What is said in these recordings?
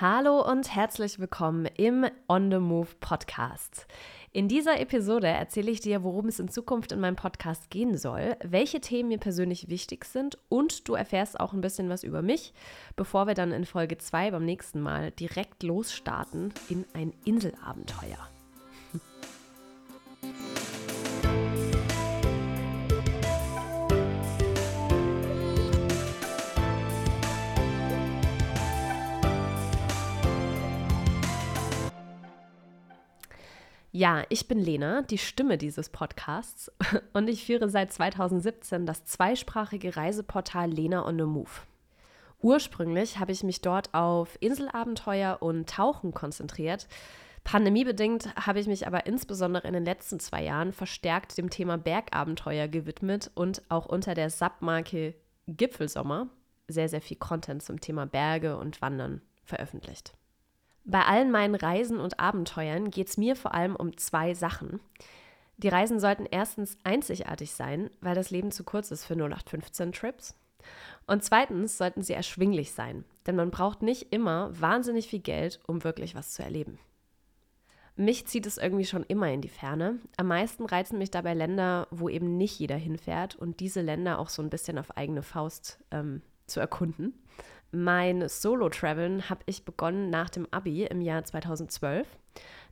Hallo und herzlich willkommen im On the Move Podcast. In dieser Episode erzähle ich dir, worum es in Zukunft in meinem Podcast gehen soll, welche Themen mir persönlich wichtig sind und du erfährst auch ein bisschen was über mich, bevor wir dann in Folge 2 beim nächsten Mal direkt losstarten in ein Inselabenteuer. Ja, ich bin Lena, die Stimme dieses Podcasts und ich führe seit 2017 das zweisprachige Reiseportal Lena on the Move. Ursprünglich habe ich mich dort auf Inselabenteuer und Tauchen konzentriert. Pandemiebedingt habe ich mich aber insbesondere in den letzten zwei Jahren verstärkt dem Thema Bergabenteuer gewidmet und auch unter der Submarke Gipfelsommer sehr, sehr viel Content zum Thema Berge und Wandern veröffentlicht. Bei allen meinen Reisen und Abenteuern geht es mir vor allem um zwei Sachen. Die Reisen sollten erstens einzigartig sein, weil das Leben zu kurz ist für 0815-Trips. Und zweitens sollten sie erschwinglich sein, denn man braucht nicht immer wahnsinnig viel Geld, um wirklich was zu erleben. Mich zieht es irgendwie schon immer in die Ferne. Am meisten reizen mich dabei Länder, wo eben nicht jeder hinfährt und diese Länder auch so ein bisschen auf eigene Faust ähm, zu erkunden. Mein Solo-Traveln habe ich begonnen nach dem Abi im Jahr 2012.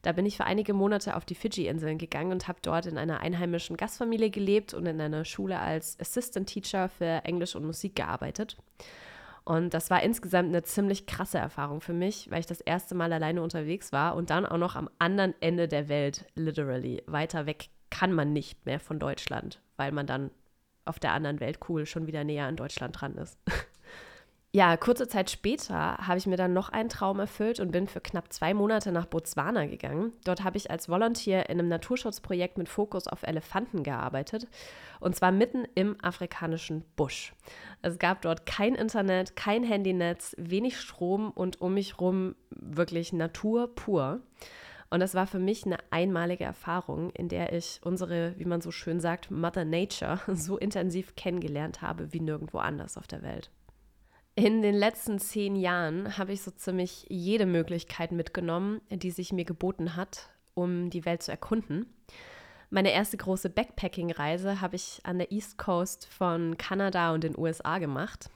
Da bin ich für einige Monate auf die Fidschi-Inseln gegangen und habe dort in einer einheimischen Gastfamilie gelebt und in einer Schule als Assistant Teacher für Englisch und Musik gearbeitet. Und das war insgesamt eine ziemlich krasse Erfahrung für mich, weil ich das erste Mal alleine unterwegs war und dann auch noch am anderen Ende der Welt, literally. Weiter weg kann man nicht mehr von Deutschland, weil man dann auf der anderen Weltkugel schon wieder näher an Deutschland dran ist. Ja, kurze Zeit später habe ich mir dann noch einen Traum erfüllt und bin für knapp zwei Monate nach Botswana gegangen. Dort habe ich als Volunteer in einem Naturschutzprojekt mit Fokus auf Elefanten gearbeitet und zwar mitten im afrikanischen Busch. Es gab dort kein Internet, kein Handynetz, wenig Strom und um mich rum wirklich Natur pur. Und das war für mich eine einmalige Erfahrung, in der ich unsere, wie man so schön sagt, Mother Nature so intensiv kennengelernt habe wie nirgendwo anders auf der Welt. In den letzten zehn Jahren habe ich so ziemlich jede Möglichkeit mitgenommen, die sich mir geboten hat, um die Welt zu erkunden. Meine erste große Backpacking-Reise habe ich an der East Coast von Kanada und den USA gemacht.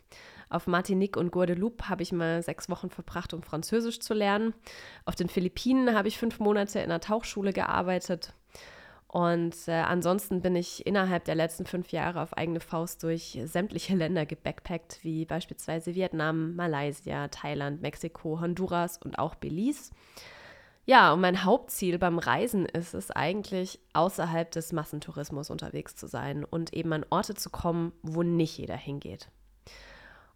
Auf Martinique und Guadeloupe habe ich mal sechs Wochen verbracht, um Französisch zu lernen. Auf den Philippinen habe ich fünf Monate in einer Tauchschule gearbeitet. Und äh, ansonsten bin ich innerhalb der letzten fünf Jahre auf eigene Faust durch sämtliche Länder gebackpackt, wie beispielsweise Vietnam, Malaysia, Thailand, Mexiko, Honduras und auch Belize. Ja, und mein Hauptziel beim Reisen ist es eigentlich, außerhalb des Massentourismus unterwegs zu sein und eben an Orte zu kommen, wo nicht jeder hingeht.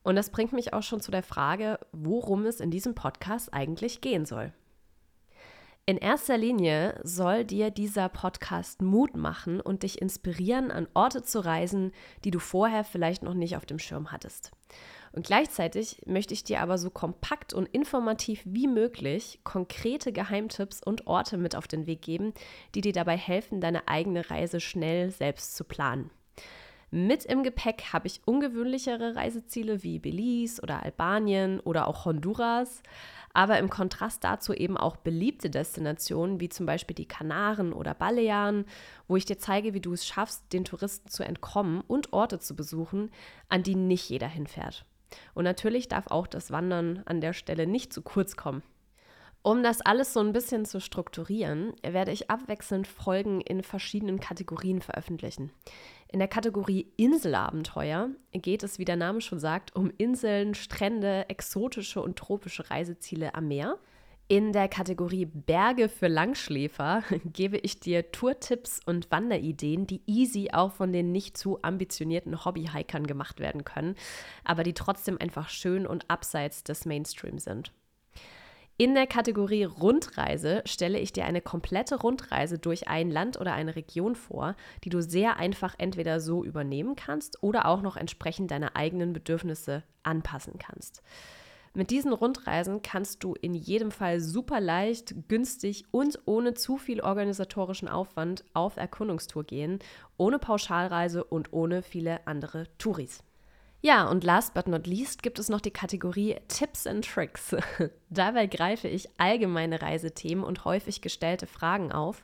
Und das bringt mich auch schon zu der Frage, worum es in diesem Podcast eigentlich gehen soll. In erster Linie soll dir dieser Podcast Mut machen und dich inspirieren, an Orte zu reisen, die du vorher vielleicht noch nicht auf dem Schirm hattest. Und gleichzeitig möchte ich dir aber so kompakt und informativ wie möglich konkrete Geheimtipps und Orte mit auf den Weg geben, die dir dabei helfen, deine eigene Reise schnell selbst zu planen. Mit im Gepäck habe ich ungewöhnlichere Reiseziele wie Belize oder Albanien oder auch Honduras aber im Kontrast dazu eben auch beliebte Destinationen wie zum Beispiel die Kanaren oder Balearen, wo ich dir zeige, wie du es schaffst, den Touristen zu entkommen und Orte zu besuchen, an die nicht jeder hinfährt. Und natürlich darf auch das Wandern an der Stelle nicht zu kurz kommen. Um das alles so ein bisschen zu strukturieren, werde ich abwechselnd Folgen in verschiedenen Kategorien veröffentlichen. In der Kategorie Inselabenteuer geht es, wie der Name schon sagt, um Inseln, Strände, exotische und tropische Reiseziele am Meer. In der Kategorie Berge für Langschläfer gebe ich dir Tourtipps und Wanderideen, die easy auch von den nicht zu ambitionierten Hobbyhikern gemacht werden können, aber die trotzdem einfach schön und abseits des Mainstream sind. In der Kategorie Rundreise stelle ich dir eine komplette Rundreise durch ein Land oder eine Region vor, die du sehr einfach entweder so übernehmen kannst oder auch noch entsprechend deine eigenen Bedürfnisse anpassen kannst. Mit diesen Rundreisen kannst du in jedem Fall super leicht, günstig und ohne zu viel organisatorischen Aufwand auf Erkundungstour gehen, ohne Pauschalreise und ohne viele andere Touris. Ja, und last but not least gibt es noch die Kategorie Tipps and Tricks. Dabei greife ich allgemeine Reisethemen und häufig gestellte Fragen auf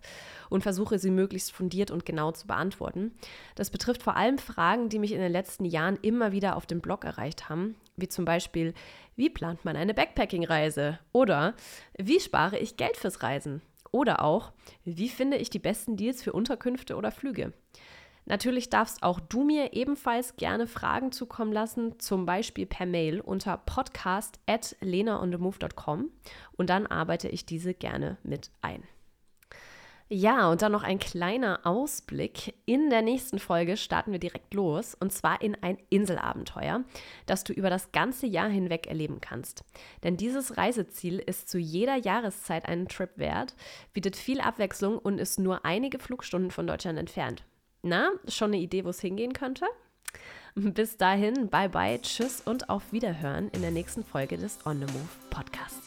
und versuche sie möglichst fundiert und genau zu beantworten. Das betrifft vor allem Fragen, die mich in den letzten Jahren immer wieder auf dem Blog erreicht haben, wie zum Beispiel, wie plant man eine Backpacking-Reise? Oder wie spare ich Geld fürs Reisen? Oder auch, wie finde ich die besten Deals für Unterkünfte oder Flüge? Natürlich darfst auch du mir ebenfalls gerne Fragen zukommen lassen, zum Beispiel per Mail unter podcast.lenaonthemove.com und dann arbeite ich diese gerne mit ein. Ja, und dann noch ein kleiner Ausblick. In der nächsten Folge starten wir direkt los und zwar in ein Inselabenteuer, das du über das ganze Jahr hinweg erleben kannst. Denn dieses Reiseziel ist zu jeder Jahreszeit einen Trip wert, bietet viel Abwechslung und ist nur einige Flugstunden von Deutschland entfernt. Na, schon eine Idee, wo es hingehen könnte? Bis dahin, bye bye, tschüss und auf Wiederhören in der nächsten Folge des On the Move Podcasts.